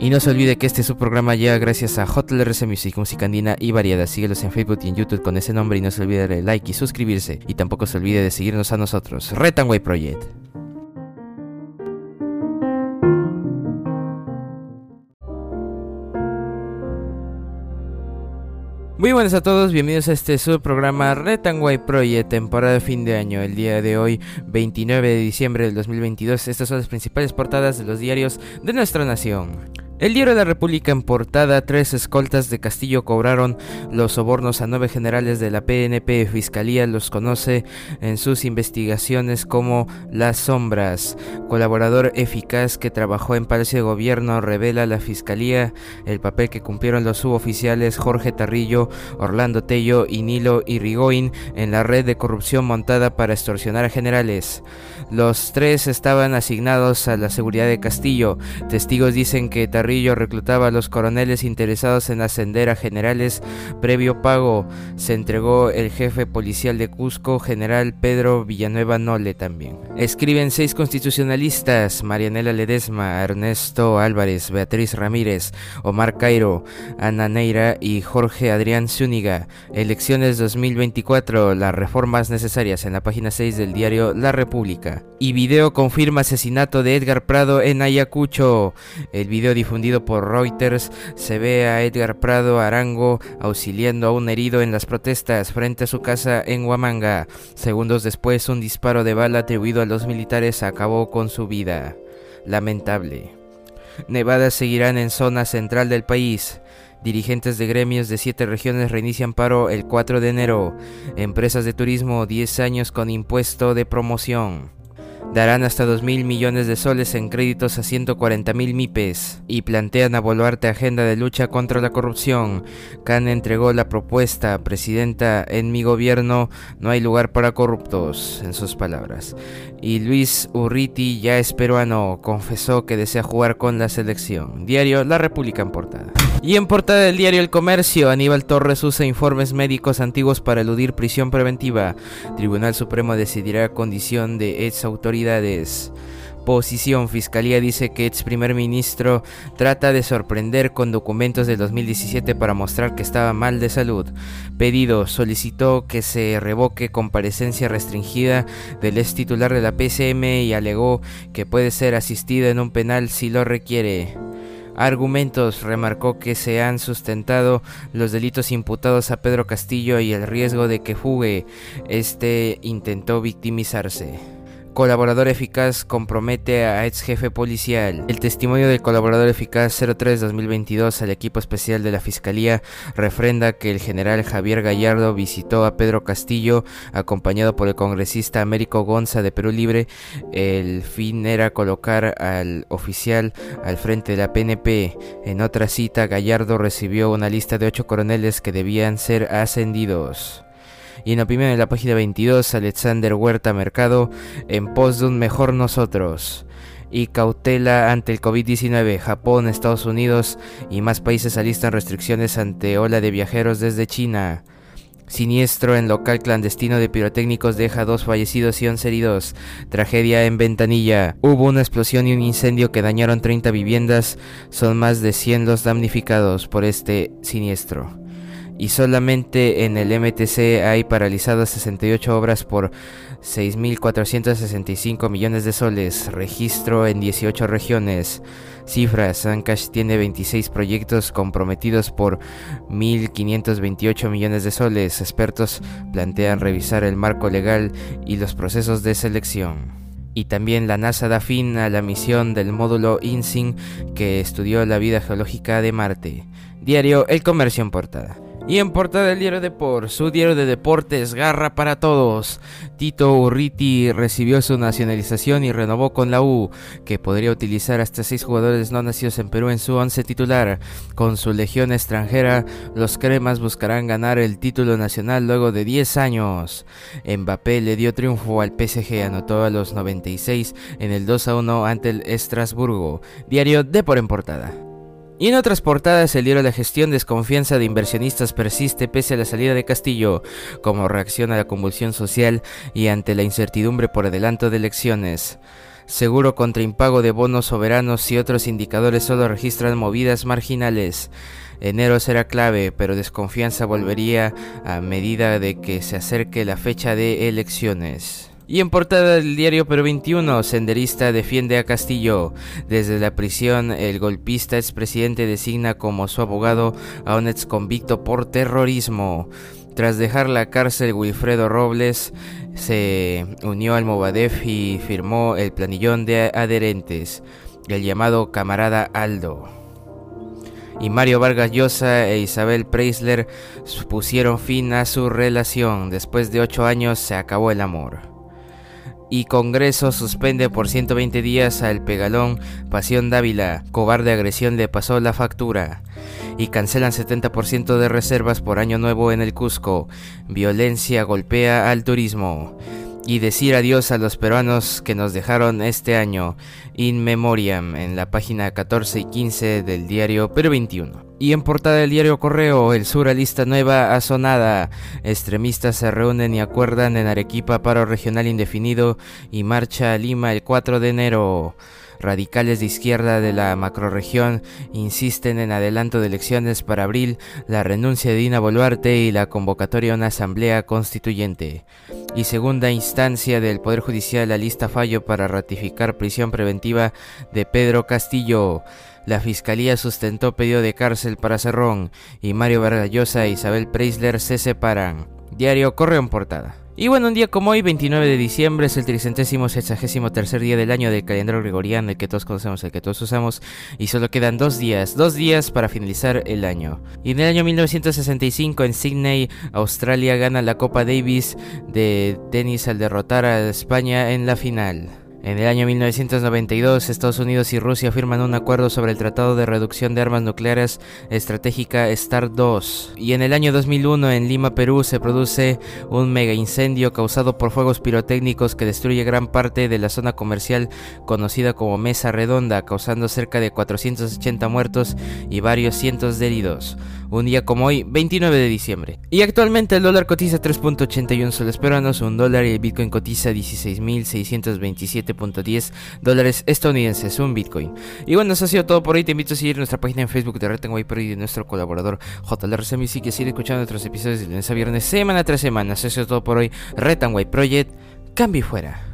Y no se olvide que este es su programa ya gracias a JLRC Music, música andina y variada. Síguelos en Facebook y en YouTube con ese nombre y no se olvide de darle like y suscribirse. Y tampoco se olvide de seguirnos a nosotros, Retanway Project. Muy buenas a todos, bienvenidos a este subprograma Retanway Project, temporada de fin de año. El día de hoy, 29 de diciembre del 2022, estas son las principales portadas de los diarios de nuestra nación. El diario de la República en portada, tres escoltas de Castillo cobraron los sobornos a nueve generales de la PNP. Fiscalía los conoce en sus investigaciones como Las Sombras. Colaborador eficaz que trabajó en Palacio de Gobierno revela a la Fiscalía el papel que cumplieron los suboficiales Jorge Tarrillo, Orlando Tello y Nilo Irrigoyen en la red de corrupción montada para extorsionar a generales. Los tres estaban asignados a la seguridad de Castillo. Testigos dicen que reclutaba a los coroneles interesados en ascender a generales previo pago. Se entregó el jefe policial de Cusco, general Pedro Villanueva Nole también. Escriben seis constitucionalistas, Marianela Ledesma, Ernesto Álvarez, Beatriz Ramírez, Omar Cairo, Ana Neira y Jorge Adrián Zúñiga. Elecciones 2024, las reformas necesarias en la página 6 del diario La República. Y video confirma asesinato de Edgar Prado en Ayacucho. El video difundido por Reuters se ve a Edgar Prado Arango auxiliando a un herido en las protestas frente a su casa en Huamanga. Segundos después, un disparo de bala atribuido a los militares acabó con su vida. Lamentable. Nevadas seguirán en zona central del país. Dirigentes de gremios de siete regiones reinician paro el 4 de enero. Empresas de turismo 10 años con impuesto de promoción darán hasta 2 mil millones de soles en créditos a 140 mil MIPES y plantean a Boluarte agenda de lucha contra la corrupción. Can entregó la propuesta, presidenta, en mi gobierno no hay lugar para corruptos, en sus palabras. Y Luis Urriti, ya es peruano, confesó que desea jugar con la selección. Diario La República en portada. Y en portada del diario El Comercio, Aníbal Torres usa informes médicos antiguos para eludir prisión preventiva. Tribunal Supremo decidirá condición de ex autoridades. Posición Fiscalía dice que ex primer ministro trata de sorprender con documentos del 2017 para mostrar que estaba mal de salud. Pedido solicitó que se revoque comparecencia restringida del ex titular de la PCM y alegó que puede ser asistido en un penal si lo requiere argumentos remarcó que se han sustentado los delitos imputados a Pedro Castillo y el riesgo de que fugue. Este intentó victimizarse. Colaborador eficaz compromete a ex jefe policial. El testimonio del colaborador eficaz 03-2022 al equipo especial de la Fiscalía refrenda que el general Javier Gallardo visitó a Pedro Castillo acompañado por el congresista Américo Gonza de Perú Libre. El fin era colocar al oficial al frente de la PNP. En otra cita, Gallardo recibió una lista de ocho coroneles que debían ser ascendidos. Y en opinión de la página 22, Alexander Huerta Mercado, en pos de un mejor nosotros. Y cautela ante el COVID-19, Japón, Estados Unidos y más países alistan restricciones ante ola de viajeros desde China. Siniestro en local clandestino de pirotécnicos deja dos fallecidos y once heridos. Tragedia en Ventanilla. Hubo una explosión y un incendio que dañaron 30 viviendas. Son más de 100 los damnificados por este siniestro y solamente en el MTC hay paralizadas 68 obras por 6.465 millones de soles, registro en 18 regiones. Cifras, Ancash tiene 26 proyectos comprometidos por 1.528 millones de soles. Expertos plantean revisar el marco legal y los procesos de selección. Y también la NASA da fin a la misión del módulo INSIN que estudió la vida geológica de Marte. Diario El Comercio en Portada. Y en portada del diario Deport, su diario de deportes, garra para todos. Tito Urriti recibió su nacionalización y renovó con la U, que podría utilizar hasta seis jugadores no nacidos en Perú en su once titular. Con su legión extranjera, los cremas buscarán ganar el título nacional luego de 10 años. Mbappé le dio triunfo al PSG, anotó a los 96 en el 2 a 1 ante el Estrasburgo. Diario Deport en portada. Y en otras portadas, el diario La Gestión desconfianza de inversionistas persiste pese a la salida de Castillo, como reacción a la convulsión social y ante la incertidumbre por adelanto de elecciones. Seguro contra impago de bonos soberanos y otros indicadores solo registran movidas marginales. Enero será clave, pero desconfianza volvería a medida de que se acerque la fecha de elecciones. Y en portada del diario Pero 21, senderista defiende a Castillo. Desde la prisión, el golpista expresidente designa como su abogado a un ex convicto por terrorismo. Tras dejar la cárcel, Wilfredo Robles se unió al Movadef y firmó el planillón de adherentes, el llamado camarada Aldo. Y Mario Vargas Llosa e Isabel Preisler pusieron fin a su relación. Después de ocho años se acabó el amor. Y Congreso suspende por 120 días al pegalón Pasión Dávila. Cobarde agresión le pasó la factura y cancelan 70% de reservas por año nuevo en el Cusco. Violencia golpea al turismo. Y decir adiós a los peruanos que nos dejaron este año, in memoriam, en la página 14 y 15 del diario Perú 21. Y en portada del diario Correo, el sur lista nueva asonada. Extremistas se reúnen y acuerdan en Arequipa paro regional indefinido y marcha a Lima el 4 de enero. Radicales de izquierda de la macroregión insisten en adelanto de elecciones para abril, la renuncia de Dina Boluarte y la convocatoria a una asamblea constituyente. Y segunda instancia del Poder Judicial la lista fallo para ratificar prisión preventiva de Pedro Castillo. La fiscalía sustentó pedido de cárcel para Cerrón y Mario Vargallosa e Isabel Preisler se separan. Diario Correo en portada. Y bueno, un día como hoy, 29 de diciembre, es el tricentésimo sexagésimo tercer día del año del calendario gregoriano, el que todos conocemos, el que todos usamos, y solo quedan dos días, dos días para finalizar el año. Y en el año 1965, en Sydney, Australia gana la Copa Davis de tenis al derrotar a España en la final. En el año 1992, Estados Unidos y Rusia firman un acuerdo sobre el Tratado de Reducción de Armas Nucleares Estratégica START 2. Y en el año 2001, en Lima, Perú, se produce un mega incendio causado por fuegos pirotécnicos que destruye gran parte de la zona comercial conocida como Mesa Redonda, causando cerca de 480 muertos y varios cientos de heridos un día como hoy, 29 de diciembre. Y actualmente el dólar cotiza 3.81 soles peruanos, un dólar y el Bitcoin cotiza 16.627.10 dólares estadounidenses, un Bitcoin. Y bueno, eso ha sido todo por hoy. Te invito a seguir nuestra página en Facebook de Retenway Pro y de nuestro colaborador JLRC Music y seguir escuchando nuestros episodios de lunes a viernes, semana tras semana. Eso ha sido todo por hoy. Retanway Project, cambio fuera.